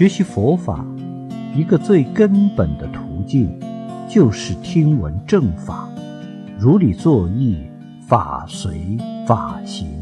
学习佛法，一个最根本的途径，就是听闻正法，如理作意，法随法行。